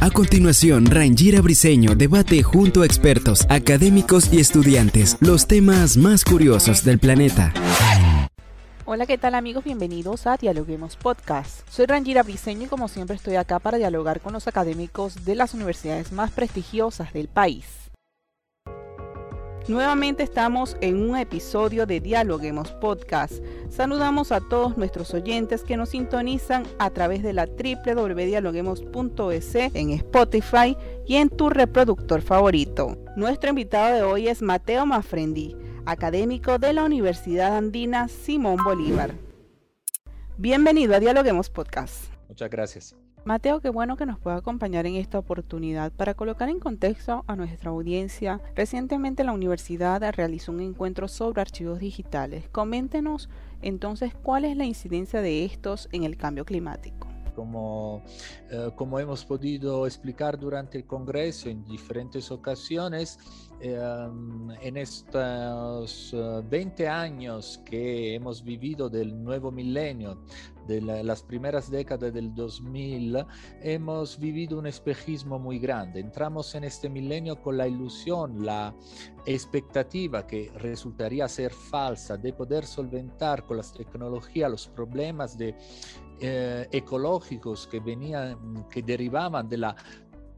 A continuación, Rangira Briseño debate junto a expertos, académicos y estudiantes los temas más curiosos del planeta. Hola, ¿qué tal amigos? Bienvenidos a Dialoguemos Podcast. Soy Rangira Briseño y como siempre estoy acá para dialogar con los académicos de las universidades más prestigiosas del país. Nuevamente estamos en un episodio de Dialoguemos Podcast. Saludamos a todos nuestros oyentes que nos sintonizan a través de la www.dialoguemos.es en Spotify y en tu reproductor favorito. Nuestro invitado de hoy es Mateo Mafrendi, académico de la Universidad Andina Simón Bolívar. Bienvenido a Dialoguemos Podcast. Muchas gracias. Mateo, qué bueno que nos pueda acompañar en esta oportunidad para colocar en contexto a nuestra audiencia. Recientemente la universidad realizó un encuentro sobre archivos digitales. Coméntenos entonces cuál es la incidencia de estos en el cambio climático. Como, eh, como hemos podido explicar durante el Congreso en diferentes ocasiones, eh, en estos 20 eh, años que hemos vivido del nuevo milenio, de la, las primeras décadas del 2000, hemos vivido un espejismo muy grande. Entramos en este milenio con la ilusión, la expectativa que resultaría ser falsa de poder solventar con las tecnologías los problemas de, eh, ecológicos que, venían, que derivaban de la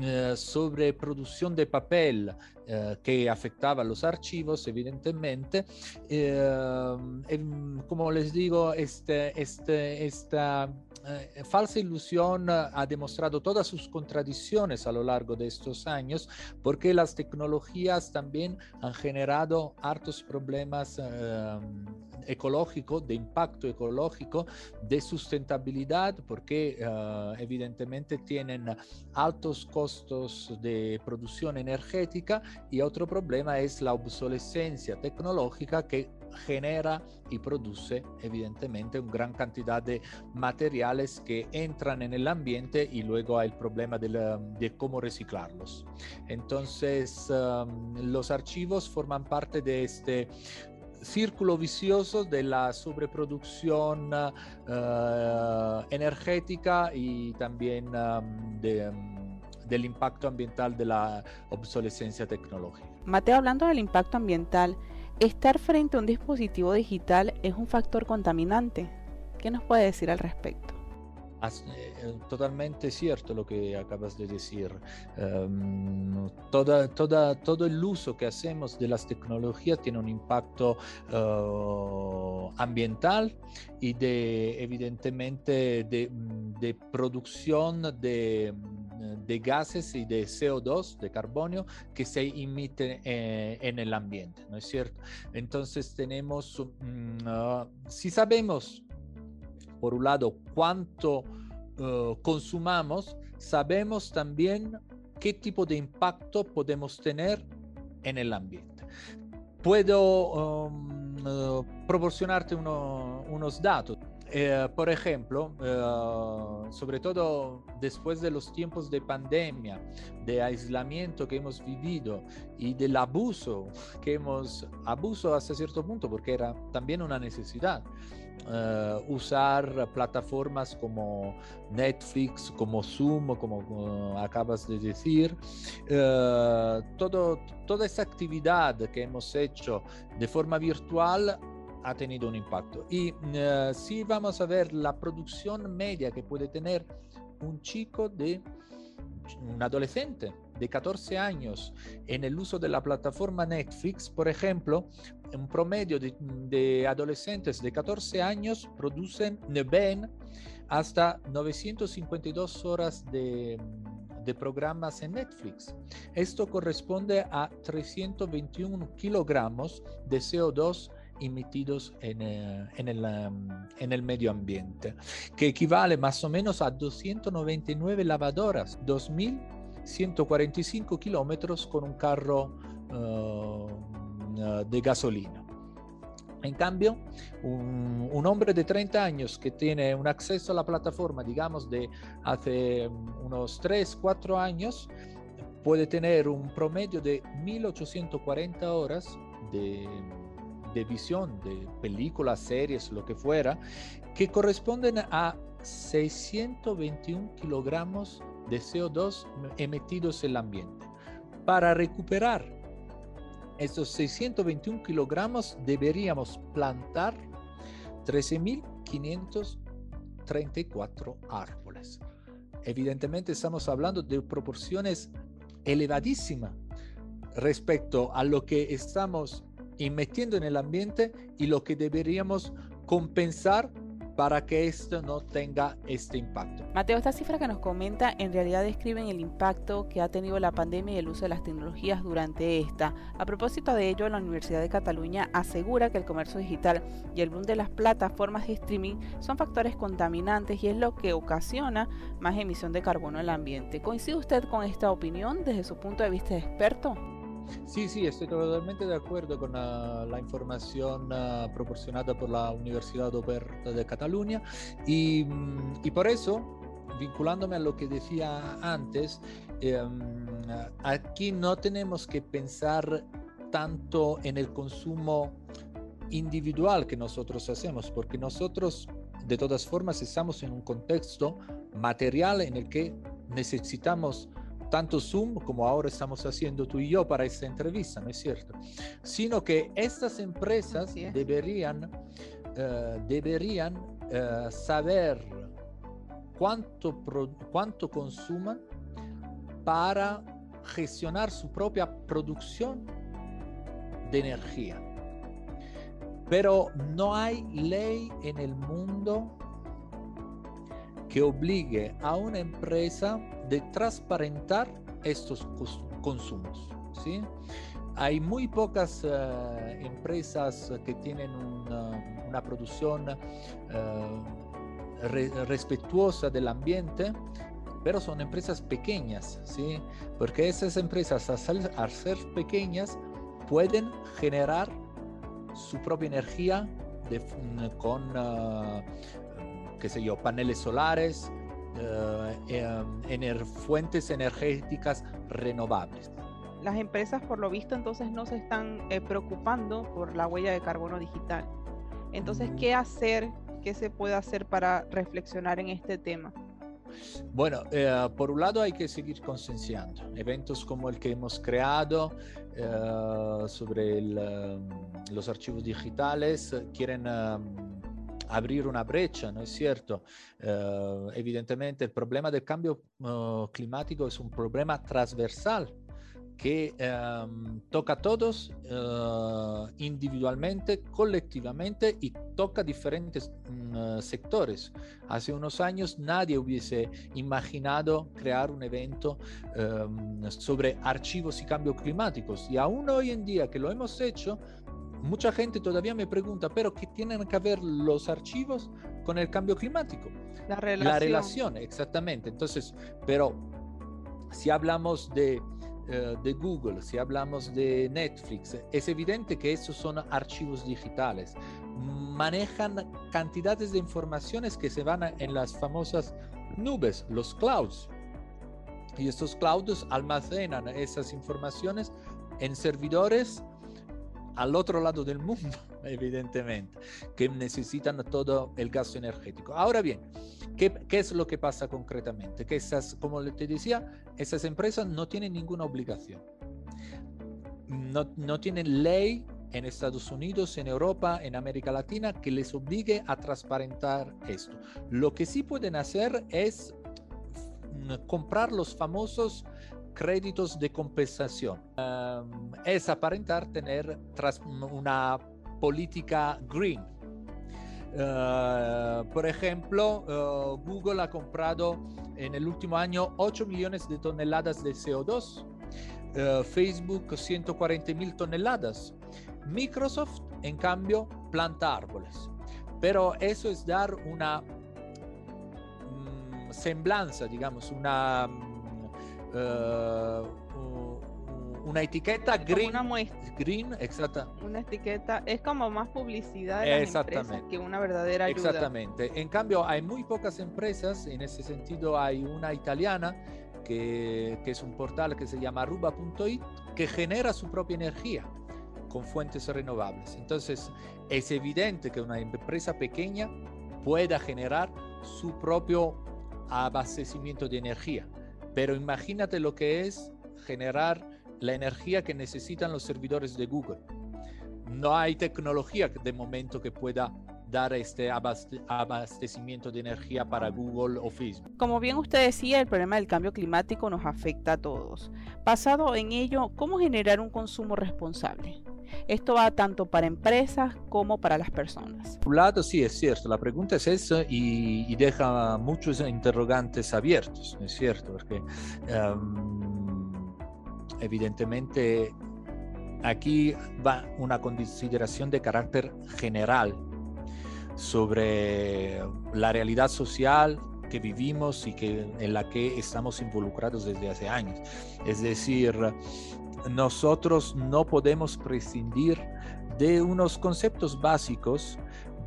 eh, sobreproducción de papel eh, que afectaba los archivos, evidentemente. Eh, em, como les digo, este, este, esta falsa ilusión ha demostrado todas sus contradicciones a lo largo de estos años, porque las tecnologías también han generado hartos problemas ecológico, de impacto ecológico, de sustentabilidad, porque evidentemente tienen altos costos de producción energética y otro problema es la obsolescencia tecnológica que genera y produce evidentemente una gran cantidad de materiales que entran en el ambiente y luego hay el problema de, de cómo reciclarlos. Entonces um, los archivos forman parte de este círculo vicioso de la sobreproducción uh, energética y también um, de, um, del impacto ambiental de la obsolescencia tecnológica. Mateo, hablando del impacto ambiental, estar frente a un dispositivo digital es un factor contaminante. ¿Qué nos puede decir al respecto? Eh, totalmente cierto lo que acabas de decir. Um, toda, toda, todo el uso que hacemos de las tecnologías tiene un impacto uh, ambiental y de, evidentemente, de, de producción de, de, gases y de CO2, de carbonio, que se emiten eh, en el ambiente, ¿no es cierto? Entonces tenemos, uh, si sabemos por un lado, cuánto uh, consumamos, sabemos también qué tipo de impacto podemos tener en el ambiente. Puedo um, uh, proporcionarte uno, unos datos. Eh, por ejemplo, uh, sobre todo después de los tiempos de pandemia, de aislamiento que hemos vivido y del abuso que hemos, abuso hasta cierto punto porque era también una necesidad. Uh, usar plataformas como Netflix, como Zoom, como acabas de decir. Toda esa actividad que hemos hecho de forma virtual ha tenido un impacto. Y si vamos a ver la producción media que puede tener un chico de un adolescente de 14 años en el uso de la plataforma Netflix, por ejemplo, un promedio de, adolescentes de 14 años producen, ven hasta 952 horas de, de programas en Netflix. Esto corresponde a 321 kilogramos de CO2 emitidos en, eh, en, el, en, el, medio ambiente, que equivale más o menos a 299 lavadoras, 2.145 kilómetros con un carro uh, de gasolina. En cambio, un, un, hombre de 30 años que tiene un acceso a la plataforma, digamos, de hace unos 3, 4 años, puede tener un promedio de 1840 horas de, de visión de películas, series, lo que fuera, que corresponden a 621 kilogramos de CO2 emitidos en el ambiente. Para recuperar estos 621 kilogramos deberíamos plantar 13.534 árboles. Evidentemente estamos hablando de proporciones elevadísimas respecto a lo que estamos metiendo en el ambiente y lo que deberíamos compensar para que esto no tenga este impacto. Mateo, esta cifra que nos comenta en realidad describen el impacto que ha tenido la pandemia y el uso de las tecnologías durante esta. A propósito de ello, la Universidad de Cataluña asegura que el comercio digital y el boom de las plataformas de streaming son factores contaminantes y es lo que ocasiona más emisión de carbono el ambiente. ¿Coincide usted con esta opinión desde su punto de vista de experto? Sí, sí, estoy totalmente de acuerdo con uh, la información uh, proporcionada por la Universidad Oberta de Cataluña. Y, um, y, por eso, vinculándome a lo que decía antes, um, aquí no tenemos que pensar tanto en el consumo individual que nosotros hacemos, porque nosotros de todas formas estamos en un contexto material en el que necesitamos tanto Zoom como ahora estamos haciendo tú y yo para esta entrevista, ¿no es cierto? Sino que estas empresas deberían, uh, deberían uh, saber cuánto, cuánto consuman para gestionar su propia producción de energía. Pero no hay ley en el mundo que obligue a una empresa de transparentar estos consumos. ¿sí? Hay muy pocas uh, empresas que tienen una, producción re respetuosa del ambiente, pero son empresas pequeñas, ¿sí? porque esas empresas al ser, pequeñas pueden generar su propia energía con, uh, qué sé yo, paneles solares, uh, ener fuentes energéticas renovables. Las empresas, por lo visto, entonces no se están eh, preocupando por la huella de carbono digital. Entonces, mm. ¿qué hacer? ¿Qué se puede hacer para reflexionar en este tema? Bueno, eh, por un lado hay que seguir concienciando. Eventos como el que hemos creado eh, sobre el, um, los archivos digitales quieren um, abrir una brecha, ¿no es cierto? Uh, evidentemente el problema del cambio uh, climático es un problema transversal que um, toca a todos uh, individualmente, colectivamente y toca diferentes um, sectores. Hace unos años nadie hubiese imaginado crear un evento um, sobre archivos y cambios climáticos y aún hoy en día que lo hemos hecho, mucha gente todavía me pregunta, pero ¿qué tienen que ver los archivos con el cambio climático? La relación. La relación, exactamente. Entonces, pero si hablamos de, uh, de Google, si hablamos de Netflix, es evidente que esos son archivos digitales. Manejan cantidades de informaciones que se van a, en las famosas nubes, los clouds. Y estos clouds almacenan esas informaciones en servidores al otro lado del mundo, evidentemente, que necesitan todo el gasto energético. Ahora bien, ¿qué, ¿qué, es lo que pasa concretamente? Que esas, como te decía, esas empresas no tienen ninguna obligación. No, no tienen ley en Estados Unidos, en Europa, en América Latina, que les obligue a transparentar esto. Lo que sí pueden hacer es mm, comprar los famosos créditos de compensación. Es aparentar tener una política green. Uh, por ejemplo, uh, Google ha comprado en el último año 8 millones de toneladas de CO2, uh, Facebook 140 mil toneladas. Microsoft en cambio, planta árboles. Pero eso es dar una mm, semblanza, digamos, una, eh, una etiqueta green. Una muestra. Green, exacta. Una etiqueta es como más publicidad de las empresas que una verdadera ayuda. Exactamente. En cambio, hay muy pocas empresas, en ese sentido hay una italiana que, que es un portal que se llama ruba.it que genera su propia energía con fuentes renovables. Entonces, es evidente que una empresa pequeña pueda generar su propio abastecimiento de energía. Pero imagínate lo que es generar la energía que necesitan los servidores de Google. No hay tecnología de momento que pueda dar este abastecimiento de energía para Google o Facebook. Como bien usted decía, el problema del cambio climático nos afecta a todos. Basado en ello, ¿cómo generar un consumo responsable? Esto va tanto para empresas como para las personas. Por un lado, sí, es cierto, la pregunta es esa y, deja muchos interrogantes abiertos, es cierto, porque em, evidentemente aquí va una consideración de carácter general sobre la realidad social que vivimos y que, en la que estamos involucrados desde hace años. Es decir, nosotros no podemos prescindir de unos conceptos básicos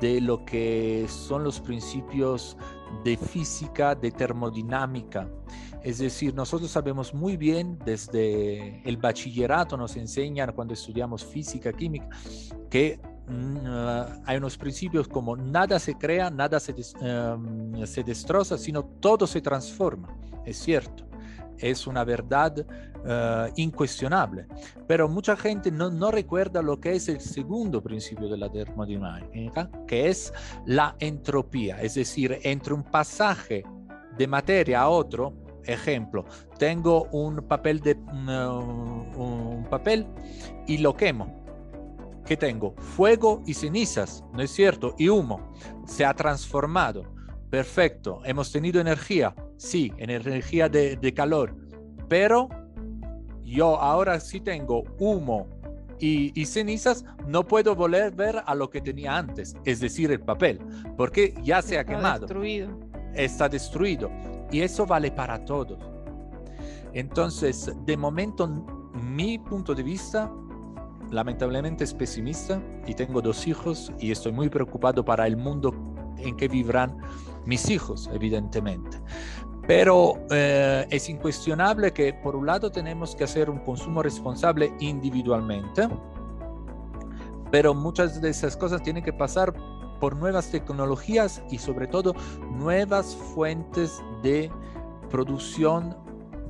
de lo que son los principios de física, de termodinámica. Es decir, nosotros sabemos muy bien desde el bachillerato, nos enseñan cuando estudiamos física, química, que mm, hay unos principios como nada se crea, nada se, em, se destroza, sino todo se transforma. Es cierto es una verdad uh, incuestionable. Pero mucha gente no, recuerda lo que es el segundo principio de la termodinámica, que es la entropía. Es decir, entre un pasaje de materia a otro, ejemplo, tengo un papel, de, uh, un papel y lo quemo. ¿Qué tengo? Fuego y cenizas, ¿no es cierto? Y humo. Se ha transformado. Perfecto. Hemos tenido energía sí, energía de, calor, pero yo ahora sí tengo humo y, cenizas, no puedo volver a lo que tenía antes, es decir, el papel, porque ya se ha quemado. Destruido. Está destruido. Y eso vale para todos. Entonces, de momento, mi punto de vista, lamentablemente es pesimista y tengo dos hijos y estoy muy preocupado para el mundo en que vivirán mis hijos, evidentemente. Pero eh, es incuestionable que por un lado tenemos que hacer un consumo responsable individualmente, pero muchas de esas cosas tienen que pasar por nuevas tecnologías y sobre todo nuevas fuentes de producción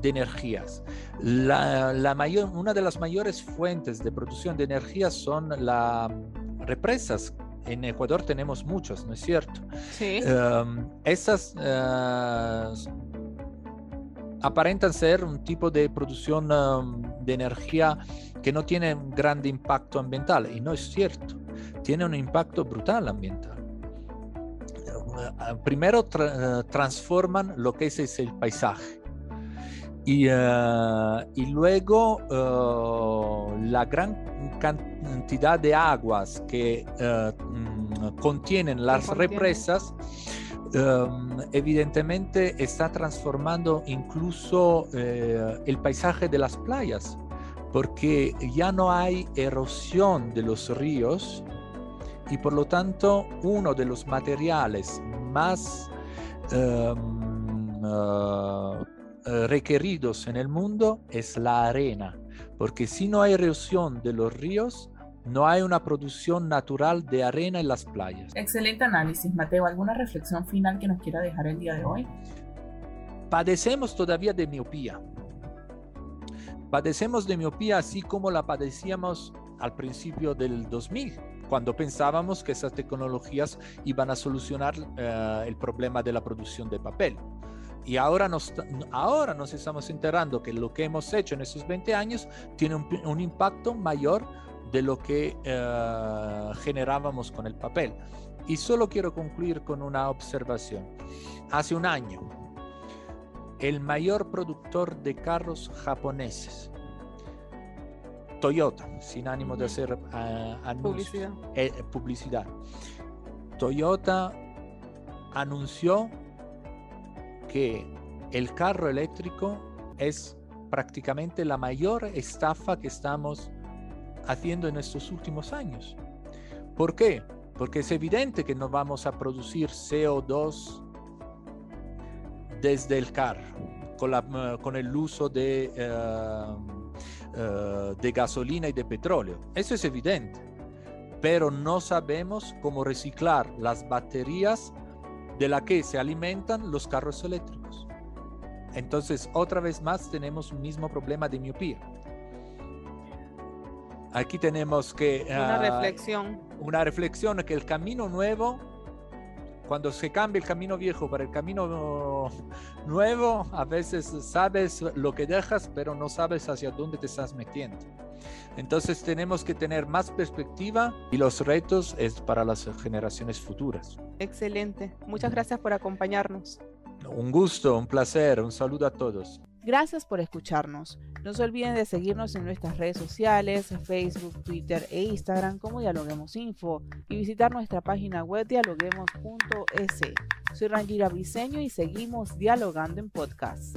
de energías. La, mayor, una de las mayores fuentes de producción de energía son las represas en Ecuador tenemos muchos, ¿no es cierto? Sí. Em, esas eh, aparentan ser un tipo de producción em, de energía que no tiene un gran impacto ambiental y no es cierto, tiene un impacto brutal ambiental. Eh, primero eh, transforman lo que es, el paisaje y, y luego la gran cantidad de aguas que mm, contienen las represas em, evidentemente está transformando incluso eh, el paisaje de las playas, porque ya no hay erosión de los ríos y por lo tanto uno de los materiales más em, eh, requeridos en el mundo es la arena, porque si no hay erosión de los ríos, no hay una producción natural de arena en las playas. Excelente análisis, Mateo. ¿Alguna reflexión final que nos quiera dejar el día de hoy? Padecemos todavía de miopía. Padecemos de miopía así como la padecíamos al principio del 2000, cuando pensábamos que esas tecnologías iban a solucionar eh, el problema de la producción de papel. Y ahora nos, ahora nos estamos enterando que lo que hemos hecho en esos 20 años tiene un, impacto mayor de lo que eh, generábamos con el papel. Y solo quiero concluir con una observación. Hace un año, el mayor productor de carros japoneses Toyota, sin ánimo de hacer publicidad. publicidad. Toyota anunció que el carro eléctrico es prácticamente la mayor estafa que estamos haciendo en estos últimos años. ¿Por qué? Porque es evidente que no vamos a producir CO2 desde el carro con, con el uso de, eh, eh, de gasolina y de petróleo. Eso es evidente. Pero no sabemos cómo reciclar las baterías de la que se alimentan los carros eléctricos. Entonces, otra vez más tenemos un mismo problema de miopía. Aquí tenemos que... Una ah, reflexión. Una reflexión que el camino nuevo, cuando se cambia el camino viejo para el camino nuevo, a veces sabes lo que dejas, pero no sabes hacia dónde te estás metiendo. Entonces tenemos que tener más perspectiva y los retos es para las generaciones futuras. Excelente. Muchas gracias por acompañarnos. Un gusto, un placer, un saludo a todos. Gracias por escucharnos. No se olviden de seguirnos en nuestras redes sociales, Facebook, Twitter e Instagram como Dialoguemos Info y visitar nuestra página web dialoguemos.es. Soy Rangira Briseño y seguimos dialogando en podcast.